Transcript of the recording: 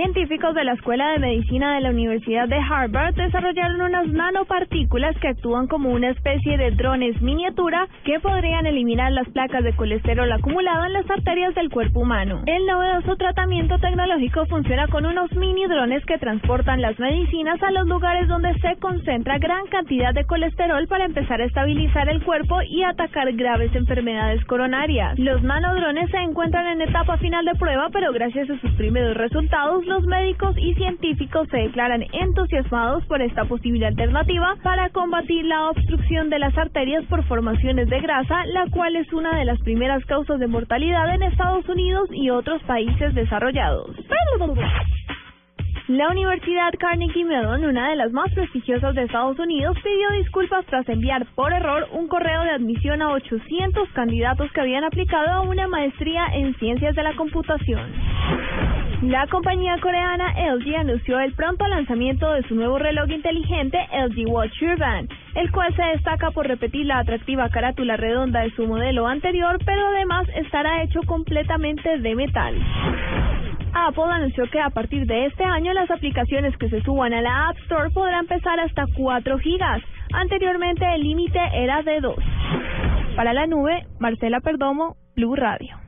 Científicos de la Escuela de Medicina de la Universidad de Harvard desarrollaron unas nanopartículas que actúan como una especie de drones miniatura que podrían eliminar las placas de colesterol acumulado en las arterias del cuerpo humano. El novedoso tratamiento tecnológico funciona con unos mini drones que transportan las medicinas a los lugares donde se concentra gran cantidad de colesterol para empezar a estabilizar el cuerpo y atacar graves enfermedades coronarias. Los nanodrones se encuentran en etapa final de prueba, pero gracias a sus primeros resultados los médicos y científicos se declaran entusiasmados por esta posible alternativa para combatir la obstrucción de las arterias por formaciones de grasa, la cual es una de las primeras causas de mortalidad en Estados Unidos y otros países desarrollados. La Universidad Carnegie Mellon, una de las más prestigiosas de Estados Unidos, pidió disculpas tras enviar por error un correo de admisión a 800 candidatos que habían aplicado a una maestría en ciencias de la computación. La compañía coreana LG anunció el pronto lanzamiento de su nuevo reloj inteligente LG Watch Urban, el cual se destaca por repetir la atractiva carátula redonda de su modelo anterior, pero además estará hecho completamente de metal. Apple anunció que a partir de este año las aplicaciones que se suban a la App Store podrán pesar hasta 4 gigas. Anteriormente el límite era de 2. Para la nube, Marcela Perdomo, Blue Radio.